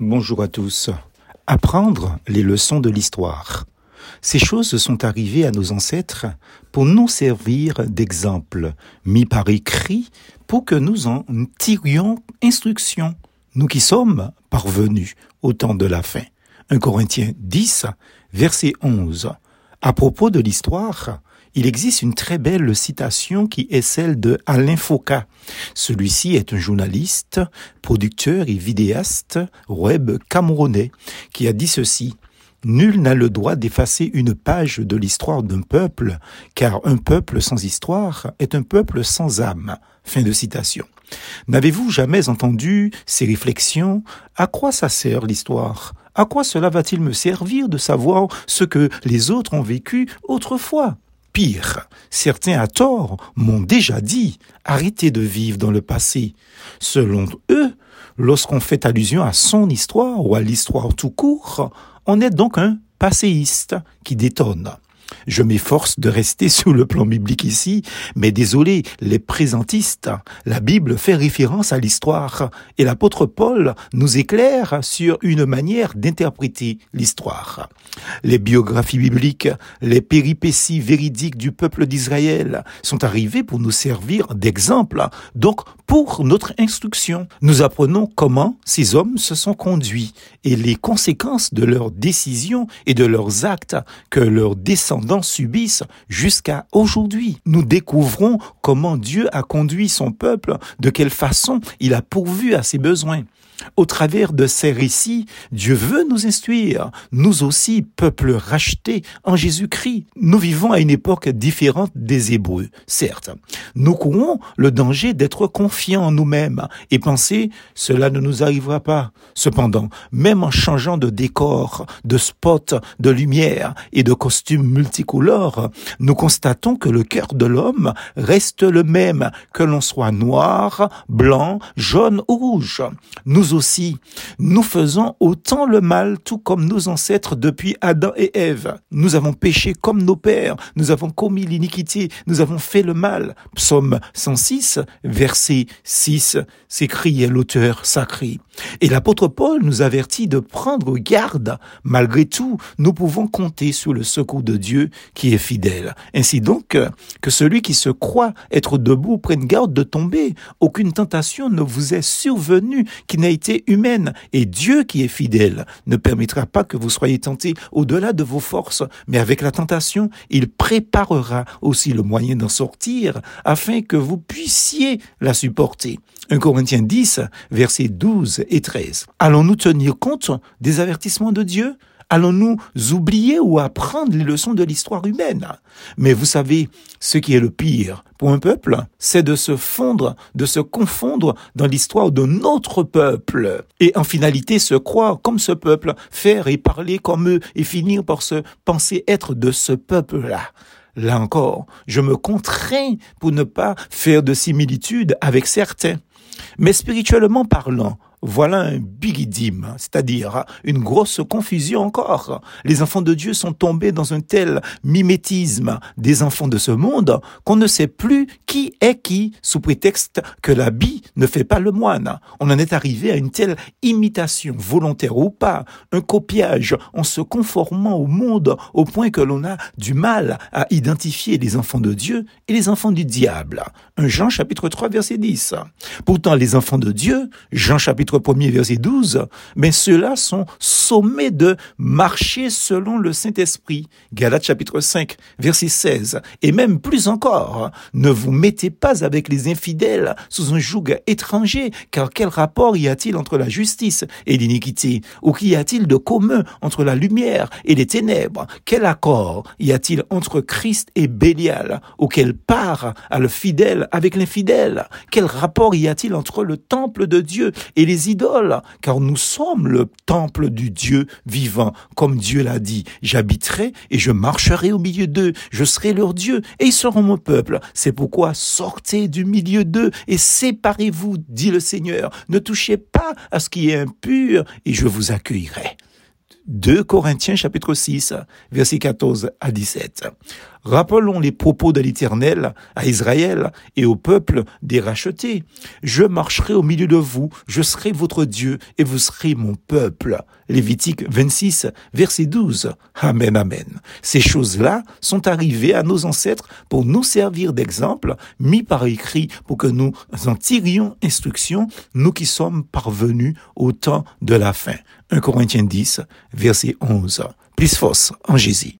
Bonjour à tous. Apprendre les leçons de l'histoire. Ces choses sont arrivées à nos ancêtres pour nous servir d'exemple, mis par écrit pour que nous en tirions instruction, nous qui sommes parvenus au temps de la fin. 1 Corinthiens 10, verset 11. À propos de l'histoire, il existe une très belle citation qui est celle de Alain Foucault. Celui-ci est un journaliste, producteur et vidéaste web camerounais qui a dit ceci. Nul n'a le droit d'effacer une page de l'histoire d'un peuple, car un peuple sans histoire est un peuple sans âme. Fin de citation. N'avez-vous jamais entendu ces réflexions? À quoi ça sert l'histoire? À quoi cela va-t-il me servir de savoir ce que les autres ont vécu autrefois? Pire, certains à tort m'ont déjà dit arrêtez de vivre dans le passé. Selon eux, lorsqu'on fait allusion à son histoire ou à l'histoire tout court, on est donc un passéiste qui détonne. Je m'efforce de rester sur le plan biblique ici, mais désolé, les présentistes, la Bible fait référence à l'histoire et l'apôtre Paul nous éclaire sur une manière d'interpréter l'histoire. Les biographies bibliques, les péripéties véridiques du peuple d'Israël sont arrivées pour nous servir d'exemple, donc pour notre instruction. Nous apprenons comment ces hommes se sont conduits et les conséquences de leurs décisions et de leurs actes que leurs descendants subissent jusqu'à aujourd'hui. Nous découvrons comment Dieu a conduit son peuple, de quelle façon il a pourvu à ses besoins. Au travers de ces récits, Dieu veut nous instruire, nous aussi, peuple racheté en Jésus-Christ. Nous vivons à une époque différente des Hébreux, certes. Nous courons le danger d'être confiants en nous-mêmes et penser cela ne nous arrivera pas. Cependant, même en changeant de décor, de spot, de lumière et de costumes multicolores, nous constatons que le cœur de l'homme reste le même, que l'on soit noir, blanc, jaune ou rouge. Aussi, nous faisons autant le mal, tout comme nos ancêtres depuis Adam et Ève. Nous avons péché comme nos pères, nous avons commis l'iniquité, nous avons fait le mal. Psaume 106, verset 6, s'écriait l'auteur sacré. Et l'apôtre Paul nous avertit de prendre garde. Malgré tout, nous pouvons compter sur le secours de Dieu qui est fidèle. Ainsi donc, que celui qui se croit être debout prenne garde de tomber. Aucune tentation ne vous est survenue qui n'ait humaine. Et Dieu qui est fidèle ne permettra pas que vous soyez tentés au-delà de vos forces, mais avec la tentation, il préparera aussi le moyen d'en sortir afin que vous puissiez la supporter. 1 Corinthiens 10, versets 12 et 13. Allons-nous tenir compte des avertissements de Dieu? Allons-nous oublier ou apprendre les leçons de l'histoire humaine? Mais vous savez, ce qui est le pire pour un peuple, c'est de se fondre, de se confondre dans l'histoire de notre peuple. Et en finalité, se croire comme ce peuple, faire et parler comme eux, et finir par se penser être de ce peuple-là. Là encore, je me contrains pour ne pas faire de similitude avec certains. Mais spirituellement parlant, voilà un bigidim, c'est-à-dire une grosse confusion encore. Les enfants de Dieu sont tombés dans un tel mimétisme des enfants de ce monde qu'on ne sait plus qui est qui sous prétexte que l'habit ne fait pas le moine. On en est arrivé à une telle imitation, volontaire ou pas, un copiage en se conformant au monde au point que l'on a du mal à identifier les enfants de Dieu et les enfants du diable. Jean chapitre 3 verset 10. Pourtant les enfants de Dieu, Jean chapitre chapitre 1 verset 12, mais ceux-là sont sommés de marcher selon le Saint-Esprit. Galates chapitre 5, verset 16. Et même plus encore, ne vous mettez pas avec les infidèles sous un joug étranger, car quel rapport y a-t-il entre la justice et l'iniquité? Ou qu'y a-t-il de commun entre la lumière et les ténèbres? Quel accord y a-t-il entre Christ et Bélial? Ou quelle part a le fidèle avec l'infidèle? Quel rapport y a-t-il entre le temple de Dieu et les idoles, car nous sommes le temple du Dieu vivant, comme Dieu l'a dit. J'habiterai et je marcherai au milieu d'eux, je serai leur Dieu et ils seront mon peuple. C'est pourquoi sortez du milieu d'eux et séparez-vous, dit le Seigneur. Ne touchez pas à ce qui est impur et je vous accueillerai. 2 Corinthiens chapitre 6, verset 14 à 17. Rappelons les propos de l'Éternel à Israël et au peuple des rachetés. Je marcherai au milieu de vous, je serai votre Dieu et vous serez mon peuple. Lévitique 26, verset 12. Amen, amen. Ces choses-là sont arrivées à nos ancêtres pour nous servir d'exemple, mis par écrit pour que nous en tirions instruction, nous qui sommes parvenus au temps de la fin. 1 Corinthiens 10, verset 11. Plus force en Jésus.